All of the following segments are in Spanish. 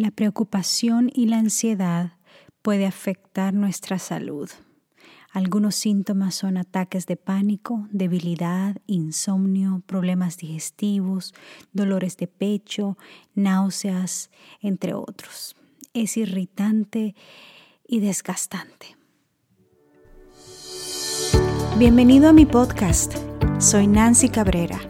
La preocupación y la ansiedad puede afectar nuestra salud. Algunos síntomas son ataques de pánico, debilidad, insomnio, problemas digestivos, dolores de pecho, náuseas, entre otros. Es irritante y desgastante. Bienvenido a mi podcast. Soy Nancy Cabrera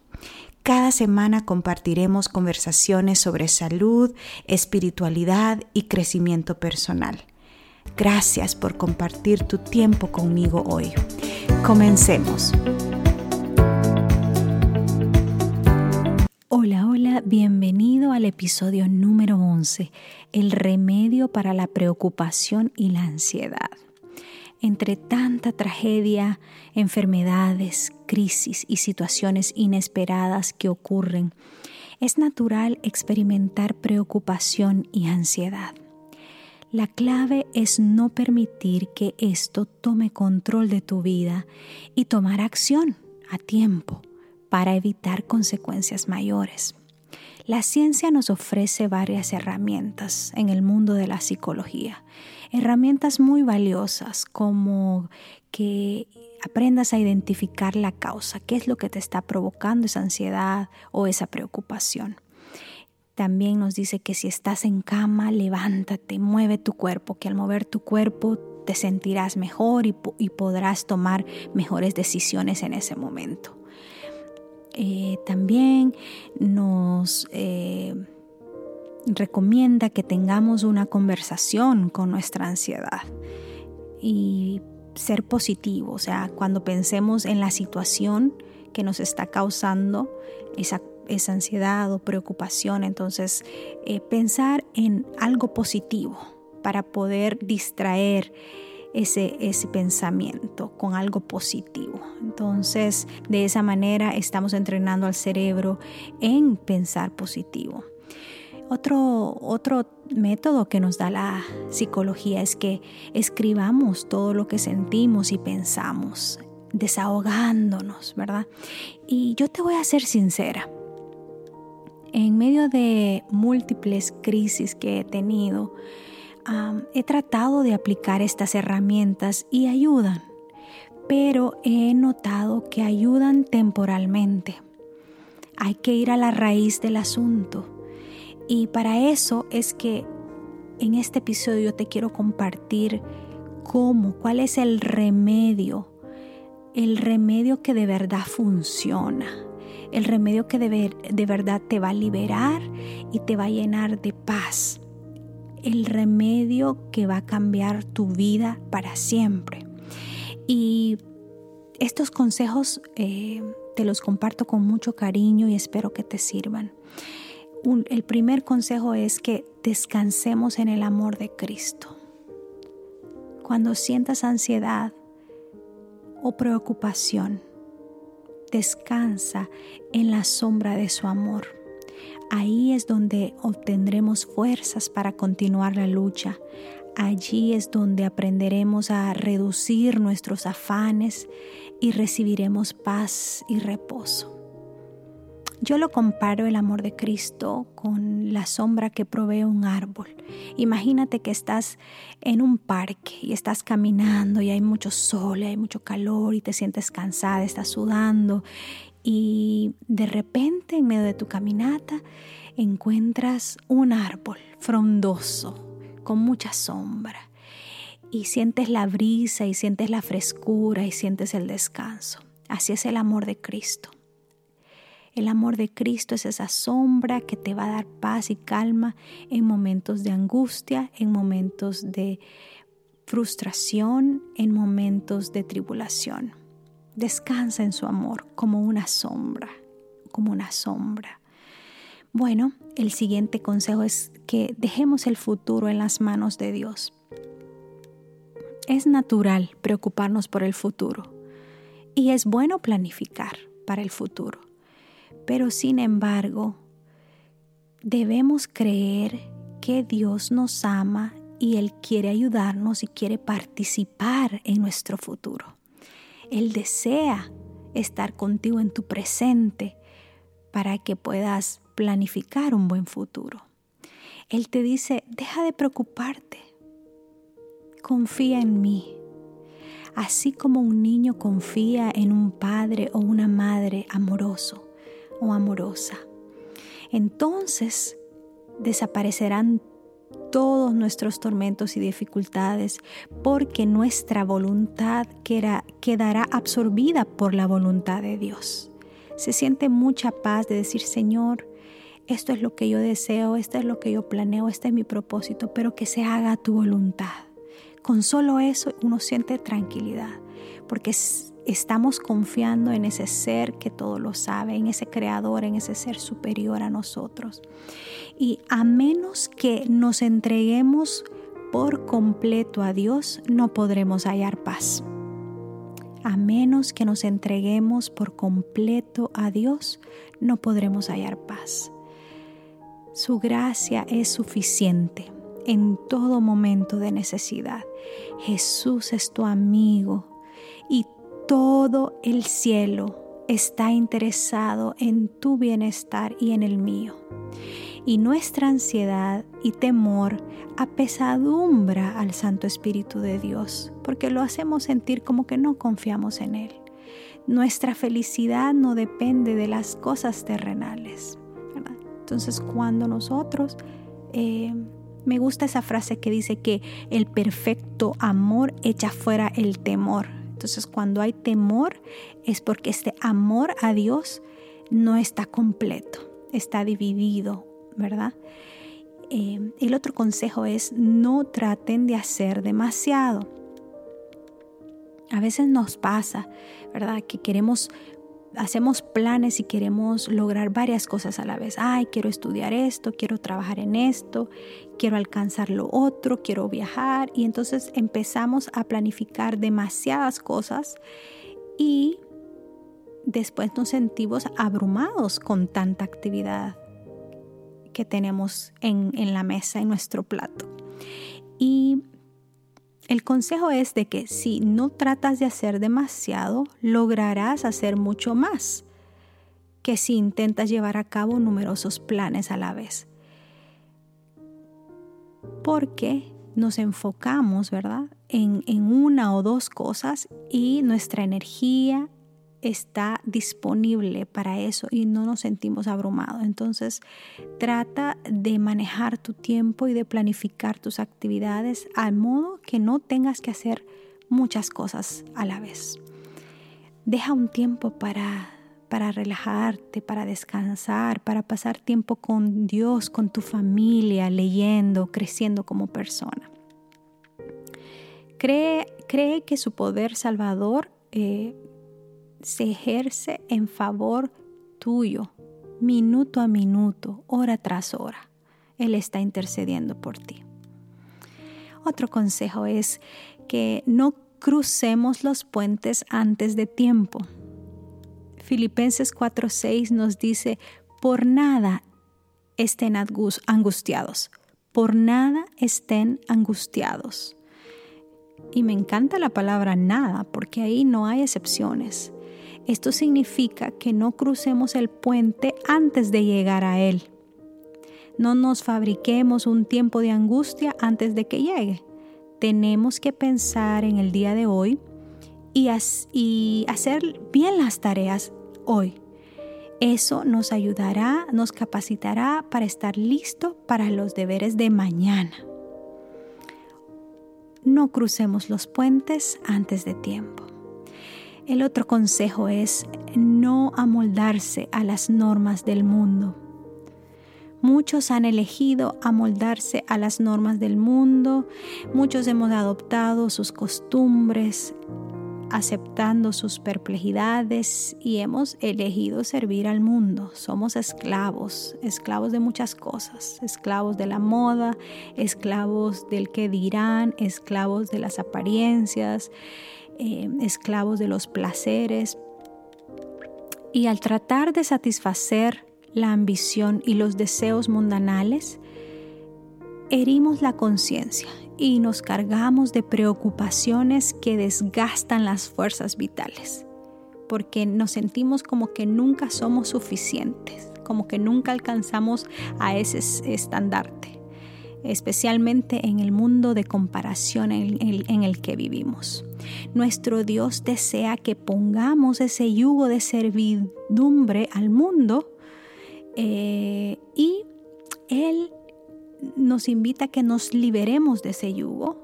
Cada semana compartiremos conversaciones sobre salud, espiritualidad y crecimiento personal. Gracias por compartir tu tiempo conmigo hoy. Comencemos. Hola, hola, bienvenido al episodio número 11, el remedio para la preocupación y la ansiedad entre tanta tragedia, enfermedades, crisis y situaciones inesperadas que ocurren, es natural experimentar preocupación y ansiedad. La clave es no permitir que esto tome control de tu vida y tomar acción a tiempo para evitar consecuencias mayores. La ciencia nos ofrece varias herramientas en el mundo de la psicología herramientas muy valiosas como que aprendas a identificar la causa, qué es lo que te está provocando esa ansiedad o esa preocupación. También nos dice que si estás en cama, levántate, mueve tu cuerpo, que al mover tu cuerpo te sentirás mejor y, podrás tomar mejores decisiones en ese momento. Eh, también nos eh, recomienda que tengamos una conversación con nuestra ansiedad y ser positivo, o sea, cuando pensemos en la situación que nos está causando esa, ansiedad o preocupación, entonces eh, pensar en algo positivo para poder distraer ese, ese pensamiento con algo positivo. Entonces, de esa manera estamos entrenando al cerebro en pensar positivo. Otro, otro método que nos da la psicología es que escribamos todo lo que sentimos y pensamos, desahogándonos, ¿verdad? Y yo te voy a ser sincera. En medio de múltiples crisis que he tenido, he tratado de aplicar estas herramientas y ayudan, pero he notado que ayudan temporalmente. Hay que ir a la raíz del asunto y para eso es que en este episodio te quiero compartir cómo, cuál es el remedio, el remedio que de verdad funciona, el remedio que de, de verdad te va a liberar y te va a llenar de paz, el remedio que va a cambiar tu vida para siempre. Y estos consejos eh, te los comparto con mucho cariño y espero que te sirvan el primer consejo es que descansemos en el amor de Cristo. Cuando sientas ansiedad o preocupación, descansa en la sombra de su amor. Ahí es donde obtendremos fuerzas para continuar la lucha. Allí es donde aprenderemos a reducir nuestros afanes y recibiremos paz y reposo. Yo lo comparo el amor de Cristo con la sombra que provee un árbol. Imagínate que estás en un parque y estás caminando y hay mucho sol y hay mucho calor y te sientes cansada, estás sudando y de repente en medio de tu caminata encuentras un árbol frondoso con mucha sombra y sientes la brisa y sientes la frescura y sientes el descanso. Así es el amor de Cristo. El amor de Cristo es esa sombra que te va a dar paz y calma en momentos de angustia, en momentos de frustración, en momentos de tribulación. Descansa en su amor como una sombra, como una sombra. Bueno, el siguiente consejo es que dejemos el futuro en las manos de Dios. Es natural preocuparnos por el futuro y es bueno planificar para el futuro. Pero sin embargo, debemos creer que Dios nos ama y Él quiere ayudarnos y quiere participar en nuestro futuro. Él desea estar contigo en tu presente para que puedas planificar un buen futuro. Él te dice, deja de preocuparte, confía en mí. Así como un niño confía en un padre o una madre amoroso o amorosa, entonces desaparecerán todos nuestros tormentos y dificultades, porque nuestra voluntad quedará absorbida por la voluntad de Dios. Se siente mucha paz de decir, Señor, esto es lo que yo deseo, esto es lo que yo planeo, este es mi propósito, pero que se haga tu voluntad. Con solo eso uno siente tranquilidad, porque estamos confiando en ese ser que todo lo sabe, en ese creador, en ese ser superior a nosotros. Y a menos que nos entreguemos por completo a Dios, no podremos hallar paz. A menos que nos entreguemos por completo a Dios, no podremos hallar paz. Su gracia es suficiente en todo momento de necesidad. Jesús es tu amigo todo el cielo está interesado en tu bienestar y en el mío. Y nuestra ansiedad y temor apesadumbra al Santo Espíritu de Dios, porque lo hacemos sentir como que no confiamos en Él. Nuestra felicidad no depende de las cosas terrenales. Entonces cuando nosotros, eh, me gusta esa frase que dice que el perfecto amor echa fuera el temor. Entonces cuando hay temor es porque este amor a Dios no está completo, está dividido, ¿verdad? Eh, el otro consejo es no traten de hacer demasiado. A veces nos pasa, ¿verdad? Que queremos hacemos planes y queremos lograr varias cosas a la vez. Ay, quiero estudiar esto, quiero trabajar en esto, quiero alcanzar lo otro, quiero viajar. Y entonces empezamos a planificar demasiadas cosas y después nos sentimos abrumados con tanta actividad que tenemos en, en la mesa, en nuestro plato. Y consejo es de que si no tratas de hacer demasiado, lograrás hacer mucho más que si intentas llevar a cabo numerosos planes a la vez. Porque nos enfocamos, ¿verdad? En, en una o dos cosas y nuestra energía está disponible para eso y no nos sentimos abrumados. Entonces, trata de manejar tu tiempo y de planificar tus actividades al modo que no tengas que hacer muchas cosas a la vez. Deja un tiempo para para relajarte, para descansar, para pasar tiempo con Dios, con tu familia, leyendo, creciendo como persona. Cree, cree que su poder salvador eh, se ejerce en favor tuyo, minuto a minuto, hora tras hora. Él está intercediendo por ti. Otro consejo es que no crucemos los puentes antes de tiempo. Filipenses 4:6 nos dice, por nada estén angustiados, por nada estén angustiados. Y me encanta la palabra nada, porque ahí no hay excepciones. Esto significa que no crucemos el puente antes de llegar a él. No nos fabriquemos un tiempo de angustia antes de que llegue. Tenemos que pensar en el día de hoy y, hacer bien las tareas hoy. Eso nos ayudará, nos capacitará para estar listo para los deberes de mañana. No crucemos los puentes antes de tiempo. El otro consejo es no amoldarse a las normas del mundo. Muchos han elegido amoldarse a las normas del mundo, muchos hemos adoptado sus costumbres, aceptando sus perplejidades y hemos elegido servir al mundo. Somos esclavos, esclavos de muchas cosas, esclavos de la moda, esclavos del que dirán, esclavos de las apariencias, eh, esclavos de los placeres. Y al tratar de satisfacer la ambición y los deseos mundanales, herimos la conciencia y nos cargamos de preocupaciones que desgastan las fuerzas vitales, porque nos sentimos como que nunca somos suficientes, como que nunca alcanzamos a ese estandarte, especialmente en el mundo de comparación en el, que vivimos. Nuestro Dios desea que pongamos ese yugo de servidumbre al mundo eh, y Él nos invita a que nos liberemos de ese yugo.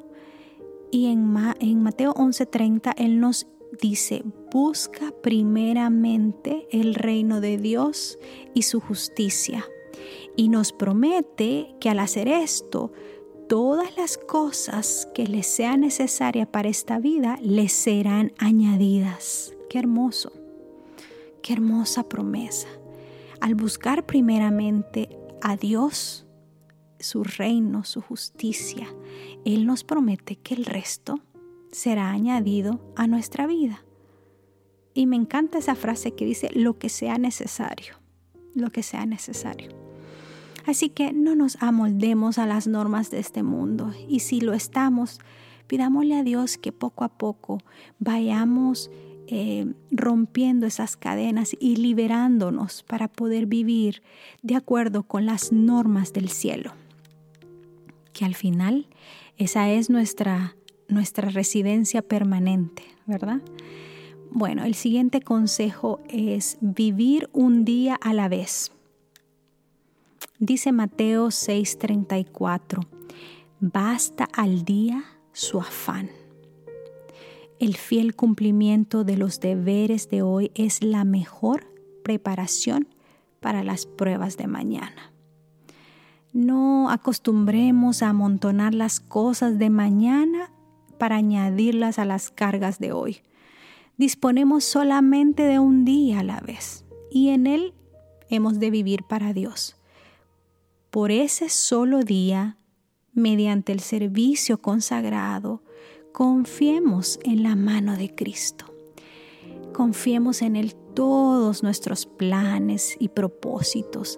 Y en, en Mateo 11:30 Él nos dice, busca primeramente el reino de Dios y su justicia. Y nos promete que al hacer esto, todas las cosas que le sean necesarias para esta vida le serán añadidas. Qué hermoso, qué hermosa promesa. Al buscar primeramente a Dios, su reino, su justicia, Él nos promete que el resto será añadido a nuestra vida. Y me encanta esa frase que dice lo que sea necesario, lo que sea necesario. Así que no nos amoldemos a las normas de este mundo y si lo estamos, pidámosle a Dios que poco a poco vayamos eh, rompiendo esas cadenas y liberándonos para poder vivir de acuerdo con las normas del cielo que al final esa es nuestra, nuestra residencia permanente, ¿verdad? Bueno, el siguiente consejo es vivir un día a la vez. Dice Mateo 6:34, basta al día su afán. El fiel cumplimiento de los deberes de hoy es la mejor preparación para las pruebas de mañana. No acostumbremos a amontonar las cosas de mañana para añadirlas a las cargas de hoy. Disponemos solamente de un día a la vez y en él hemos de vivir para Dios. Por ese solo día, mediante el servicio consagrado, confiemos en la mano de Cristo. Confiemos en Él todos nuestros planes y propósitos,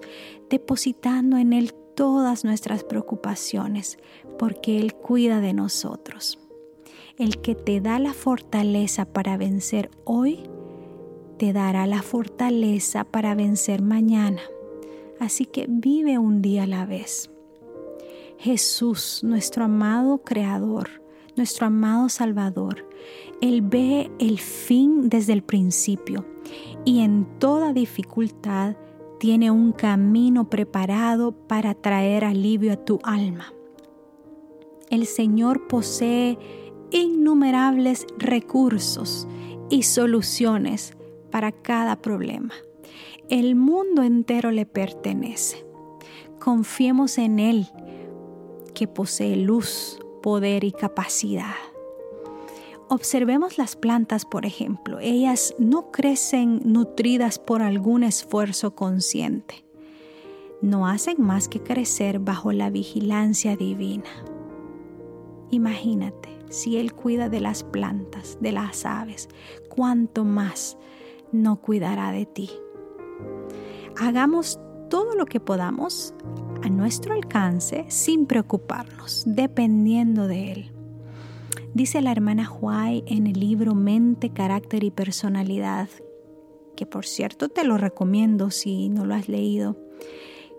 depositando en Él todas nuestras preocupaciones, porque Él cuida de nosotros. El que te da la fortaleza para vencer hoy, te dará la fortaleza para vencer mañana. Así que vive un día a la vez. Jesús, nuestro amado Creador, nuestro amado Salvador, Él ve el fin desde el principio y en toda dificultad tiene un camino preparado para traer alivio a tu alma. El Señor posee innumerables recursos y soluciones para cada problema. El mundo entero le pertenece. Confiemos en Él, que posee luz, poder y capacidad. Observemos las plantas, por ejemplo. Ellas no crecen nutridas por algún esfuerzo consciente. No hacen más que crecer bajo la vigilancia divina. Imagínate, si Él cuida de las plantas, de las aves, cuánto más no cuidará de ti. Hagamos todo lo que podamos a nuestro alcance sin preocuparnos, dependiendo de Él. Dice la hermana Huay en el libro Mente, Carácter y Personalidad, que por cierto te lo recomiendo si no lo has leído,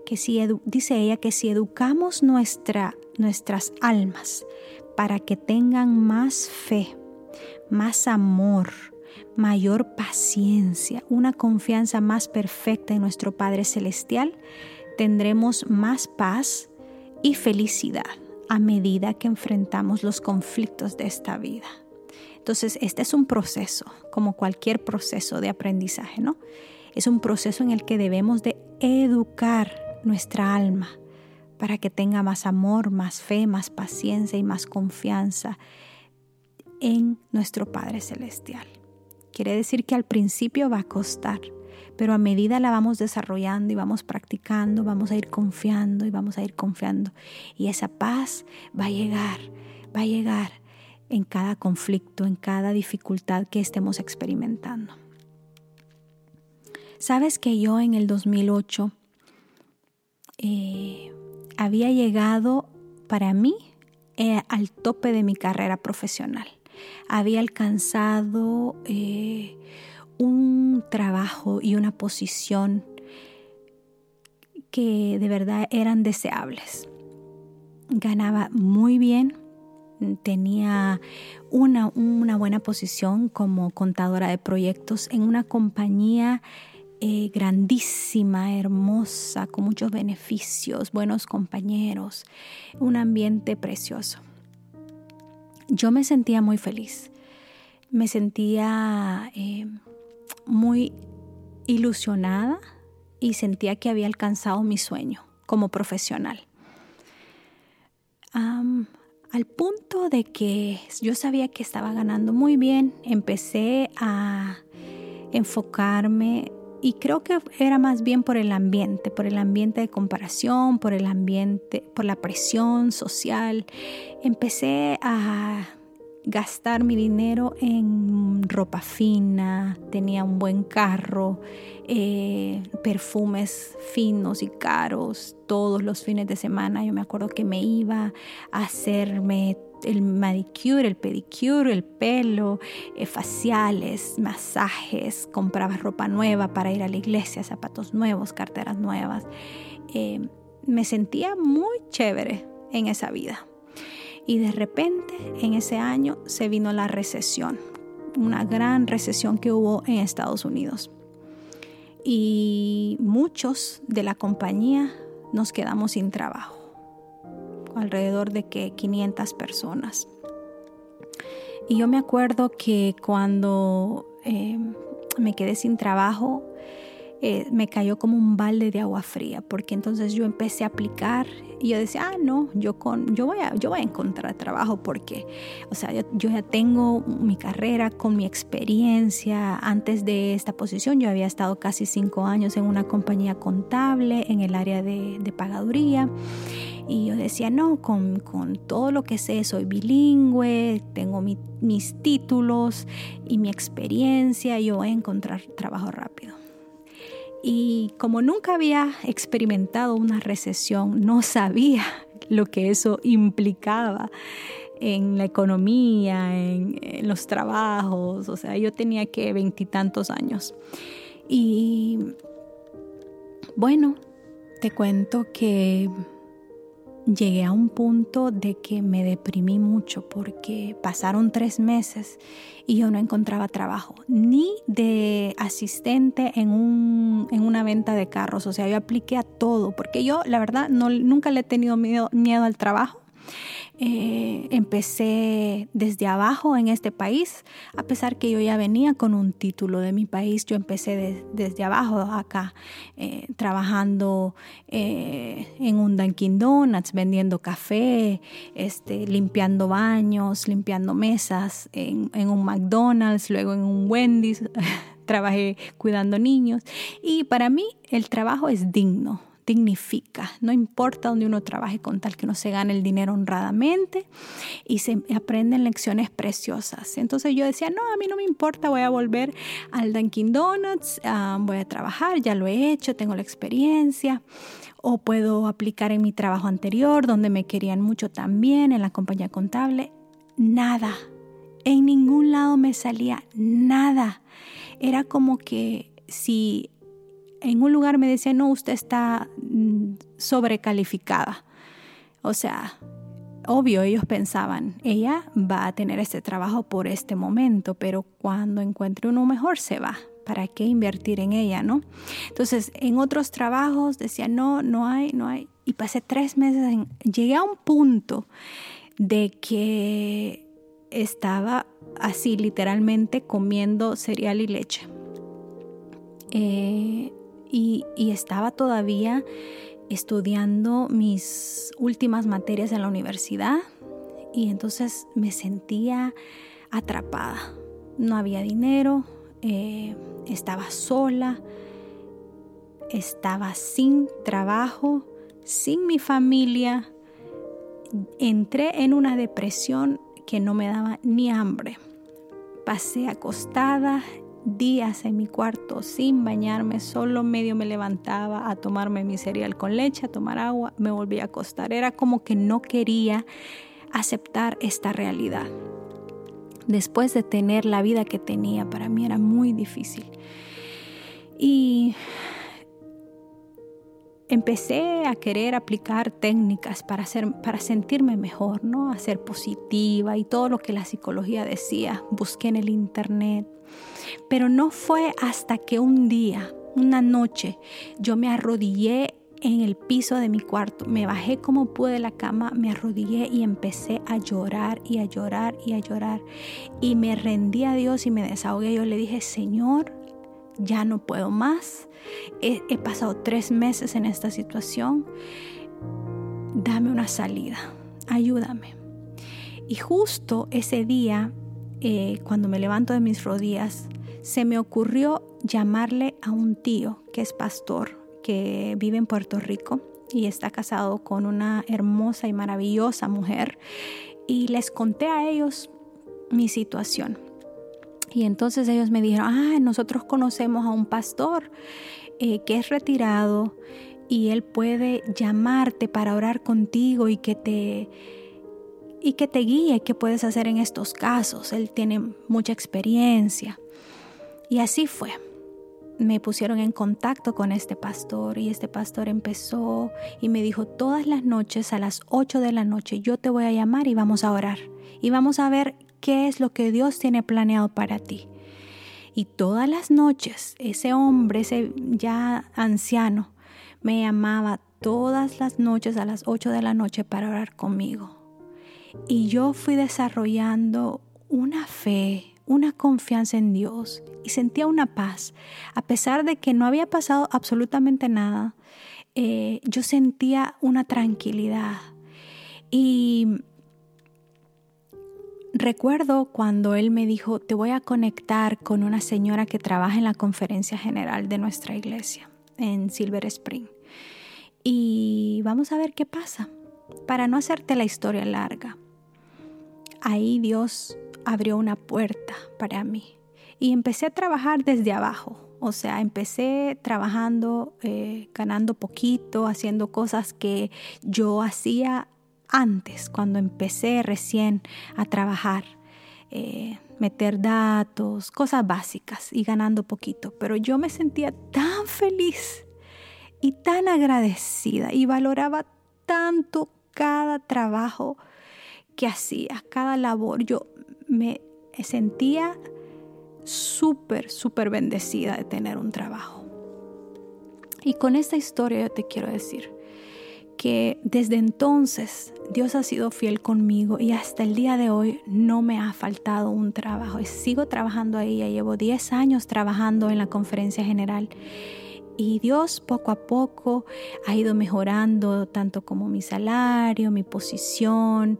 que si dice ella que si educamos nuestra, nuestras almas para que tengan más fe, más amor, mayor paciencia, una confianza más perfecta en nuestro Padre Celestial, tendremos más paz y felicidad a medida que enfrentamos los conflictos de esta vida. Entonces, este es un proceso, como cualquier proceso de aprendizaje, ¿no? Es un proceso en el que debemos de educar nuestra alma para que tenga más amor, más fe, más paciencia y más confianza. en nuestro Padre Celestial. Quiere decir que al principio va a costar, pero a medida la vamos desarrollando y vamos practicando, vamos a ir confiando y vamos a ir confiando. Y esa paz va a llegar, va a llegar en cada conflicto, en cada dificultad que estemos experimentando. Sabes que yo en el 2008 eh, había llegado para mí eh, al tope de mi carrera profesional. Había alcanzado eh, un trabajo y una posición que de verdad eran deseables. Ganaba muy bien, tenía una, una buena posición como contadora de proyectos en una compañía eh, grandísima, hermosa, con muchos beneficios, buenos compañeros, un ambiente precioso. Yo me sentía muy feliz, me sentía eh, muy ilusionada y sentía que había alcanzado mi sueño como profesional. al punto de que yo sabía que estaba ganando muy bien, empecé a enfocarme y creo que era más bien por el ambiente, por el ambiente de comparación, por el ambiente, por la presión social. Empecé a gastar mi dinero en ropa fina, tenía un buen carro, eh, perfumes finos y caros todos los fines de semana. Yo me acuerdo que me iba a hacerme el manicure, el pedicure, el pelo, eh, faciales, masajes, compraba ropa nueva para ir a la iglesia, zapatos nuevos, carteras nuevas. Eh, me sentía muy chévere en esa vida. Y de repente en ese año se vino la recesión, una gran recesión que hubo en Estados Unidos. Y muchos de la compañía nos quedamos sin trabajo alrededor de que 500 personas. Y yo me acuerdo que cuando eh, me quedé sin trabajo, eh, me cayó como un balde de agua fría, porque entonces yo empecé a aplicar y yo decía, ah, no, yo, con, yo, voy, a, yo voy a encontrar trabajo porque, o sea, yo, ya tengo mi carrera con mi experiencia. Antes de esta posición yo había estado casi cinco años en una compañía contable en el área de, pagaduría. Y yo decía, no, con, con, todo lo que sé, soy bilingüe, tengo mis títulos y mi experiencia, yo voy a encontrar trabajo rápido. Y como nunca había experimentado una recesión, no sabía lo que eso implicaba en la economía, en, los trabajos, o sea, yo tenía que veintitantos años. Y bueno, te cuento que llegué a un punto de que me deprimí mucho porque pasaron tres meses y yo no encontraba trabajo, ni de asistente en, un, en una venta de carros. O sea, yo apliqué a todo porque yo, la verdad, no, nunca le he tenido miedo, miedo al trabajo. Eh, empecé desde abajo en este país, a pesar que yo ya venía con un título de mi país, yo empecé desde abajo acá, eh, trabajando eh, en un Dunkin' Donuts, vendiendo café, este, limpiando baños, limpiando mesas, en, en un McDonald's, luego en un Wendy's, trabajé cuidando niños. Y para mí el trabajo es digno dignifica. No importa donde uno trabaje con tal que no se gane el dinero honradamente y se aprenden lecciones preciosas. Entonces yo decía, no, a mí no me importa, voy a volver al Dunkin' Donuts, ah, voy a trabajar, ya lo he hecho, tengo la experiencia. O puedo aplicar en mi trabajo anterior, donde me querían mucho también, en la compañía contable. Nada. En ningún lado me salía nada. Era como que si en un lugar me decían, no, usted está mm, sobrecalificada. O sea, obvio, ellos pensaban, ella va a tener este trabajo por este momento, pero cuando encuentre uno mejor se va. ¿Para qué invertir en ella, no? Entonces, en otros trabajos decían, no, no hay, no hay. Y pasé tres meses, llegué a un punto de que estaba así literalmente comiendo cereal y leche. Eh, y, estaba todavía estudiando mis últimas materias en la universidad y entonces me sentía atrapada. No había dinero, eh, estaba sola, estaba sin trabajo, sin mi familia. Entré en una depresión que no me daba ni hambre. Pasé acostada días en mi cuarto sin bañarme, solo medio me levantaba a tomarme mi cereal con leche, a tomar agua, me volví a acostar. Era como que no quería aceptar esta realidad. Después de tener la vida que tenía, para mí era muy difícil. Y empecé a querer aplicar técnicas para, hacer, para sentirme mejor, ¿no? A ser positiva y todo lo que la psicología decía. Busqué en el internet. Pero no fue hasta que un día, una noche, yo me arrodillé en el piso de mi cuarto. Me bajé como pude de la cama, me arrodillé y empecé a llorar y a llorar y a llorar. Y me rendí a Dios y me desahogué. Yo le dije, Señor, ya no puedo más. He, pasado tres meses en esta situación. Dame una salida. Ayúdame. Y justo ese día, eh, cuando me levanto de mis rodillas, se me ocurrió llamarle a un tío que es pastor, que vive en Puerto Rico y está casado con una hermosa y maravillosa mujer. Y les conté a ellos mi situación. Y entonces ellos me dijeron, ah, nosotros conocemos a un pastor eh, que es retirado y él puede llamarte para orar contigo y que te y que te guíe qué puedes hacer en estos casos. Él tiene mucha experiencia. Y así fue. Me pusieron en contacto con este pastor y este pastor empezó y me dijo, todas las noches a las 8 de la noche yo te voy a llamar y vamos a orar. Y vamos a ver qué es lo que Dios tiene planeado para ti. Y todas las noches ese hombre, ese ya anciano, me llamaba todas las noches a las 8 de la noche para orar conmigo. Y yo fui desarrollando una fe, una confianza en Dios y sentía una paz. A pesar de que no había pasado absolutamente nada, eh, yo sentía una tranquilidad. Y Recuerdo cuando él me dijo, te voy a conectar con una señora que trabaja en la conferencia general de nuestra iglesia en Silver Spring. Y vamos a ver qué pasa. Para no hacerte la historia larga, ahí Dios abrió una puerta para mí y empecé a trabajar desde abajo. O sea, empecé trabajando, eh, ganando poquito, haciendo cosas que yo hacía antes, cuando empecé recién a trabajar, eh, meter datos, cosas básicas y ganando poquito. Pero yo me sentía tan feliz y tan agradecida y valoraba tanto cada trabajo que hacía, cada labor. Yo me sentía súper, súper bendecida de tener un trabajo. Y con esta historia yo te quiero decir, que desde entonces Dios ha sido fiel conmigo y hasta el día de hoy no me ha faltado un trabajo. Sigo trabajando ahí, ya llevo 10 años trabajando en la conferencia general y Dios poco a poco ha ido mejorando tanto como mi salario, mi posición,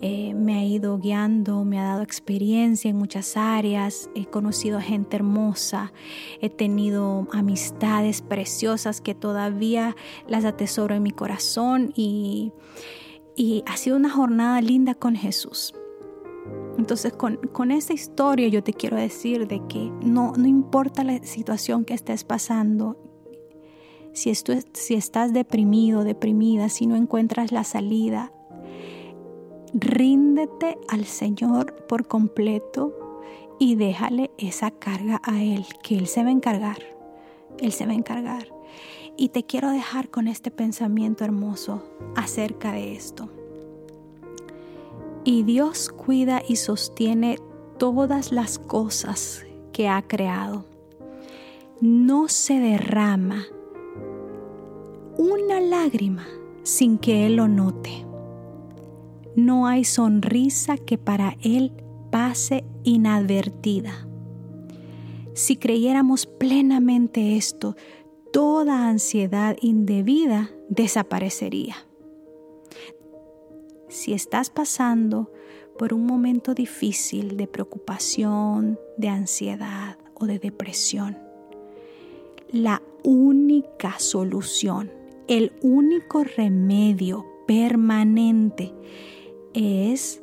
eh, me ha ido guiando, me ha dado experiencia en muchas áreas, he conocido gente hermosa, he tenido amistades preciosas que todavía las atesoro en mi corazón y, y ha sido una jornada linda con Jesús. Entonces con, con, esta historia yo te quiero decir de que no, no importa la situación que estés pasando, si, estás deprimido, deprimida, si no encuentras la salida, ríndete al Señor por completo y déjale esa carga a Él, que Él se va a encargar. Él se va a encargar. Y te quiero dejar con este pensamiento hermoso acerca de esto. Y Dios cuida y sostiene todas las cosas que ha creado. No se derrama una lágrima sin que Él lo note. No hay sonrisa que para Él pase inadvertida. Si creyéramos plenamente esto, toda ansiedad indebida desaparecería. Si estás pasando por un momento difícil de preocupación, de ansiedad o de depresión, la única solución, el único remedio permanente es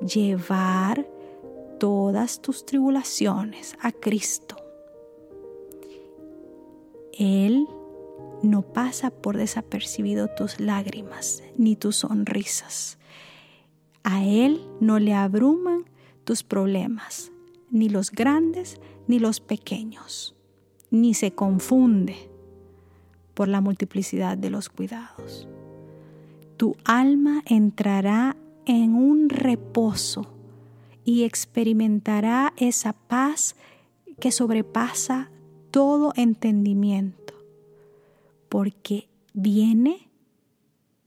llevar todas tus tribulaciones a Cristo. Él no pasa por desapercibido tus lágrimas ni tus sonrisas. A Él no le abruman tus problemas, ni los grandes ni los pequeños, ni se confunde por la multiplicidad de los cuidados. Tu alma entrará en un reposo y experimentará esa paz que sobrepasa todo entendimiento, porque viene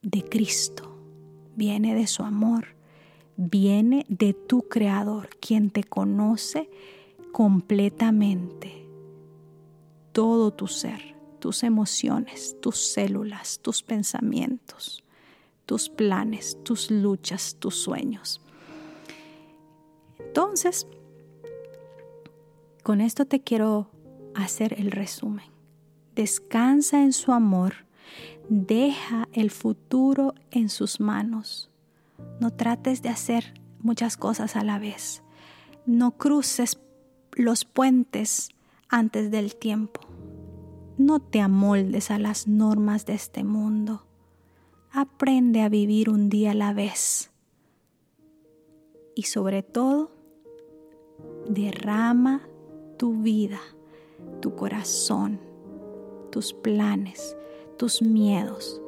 de Cristo, viene de su amor, viene de tu Creador, quien te conoce completamente, todo tu ser, tus emociones, tus células, tus pensamientos, tus planes, tus luchas, tus sueños. Entonces, con esto te quiero hacer el resumen. Descansa en su amor, deja el futuro en sus manos. No trates de hacer muchas cosas a la vez. No cruces los puentes antes del tiempo. No te amoldes a las normas de este mundo. Aprende a vivir un día a la vez. Y sobre todo, derrama tu vida tu corazón, tus planes, tus miedos,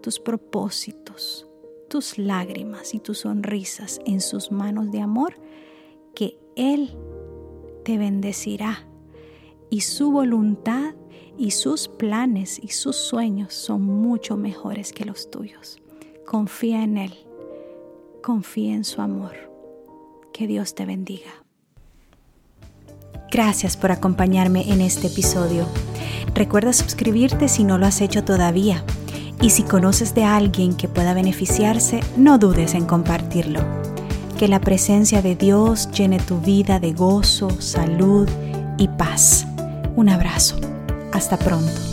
tus propósitos, tus lágrimas y tus sonrisas en sus manos de amor, que Él te bendecirá y su voluntad y sus planes y sus sueños son mucho mejores que los tuyos. Confía en Él, confía en su amor. Que Dios te bendiga. Gracias por acompañarme en este episodio. Recuerda suscribirte si no lo has hecho todavía. Y si conoces de alguien que pueda beneficiarse, no dudes en compartirlo. Que la presencia de Dios llene tu vida de gozo, salud y paz. Un abrazo. Hasta pronto.